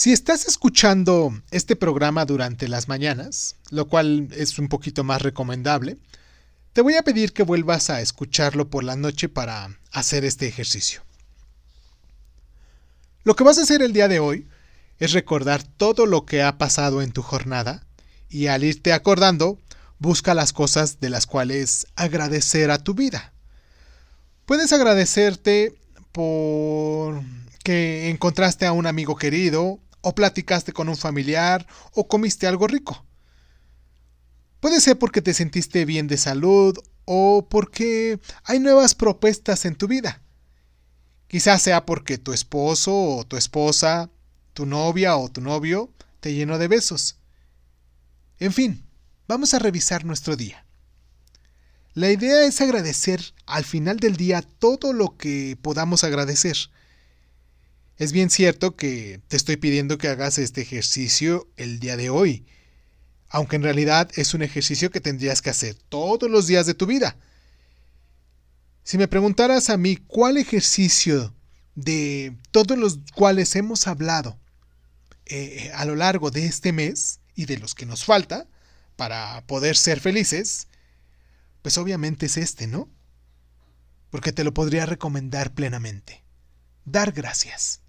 Si estás escuchando este programa durante las mañanas, lo cual es un poquito más recomendable, te voy a pedir que vuelvas a escucharlo por la noche para hacer este ejercicio. Lo que vas a hacer el día de hoy es recordar todo lo que ha pasado en tu jornada y al irte acordando, busca las cosas de las cuales agradecer a tu vida. Puedes agradecerte por que encontraste a un amigo querido, o platicaste con un familiar, o comiste algo rico. Puede ser porque te sentiste bien de salud o porque hay nuevas propuestas en tu vida. Quizás sea porque tu esposo o tu esposa, tu novia o tu novio te llenó de besos. En fin, vamos a revisar nuestro día. La idea es agradecer al final del día todo lo que podamos agradecer. Es bien cierto que te estoy pidiendo que hagas este ejercicio el día de hoy, aunque en realidad es un ejercicio que tendrías que hacer todos los días de tu vida. Si me preguntaras a mí cuál ejercicio de todos los cuales hemos hablado eh, a lo largo de este mes y de los que nos falta para poder ser felices, pues obviamente es este, ¿no? Porque te lo podría recomendar plenamente. Dar gracias.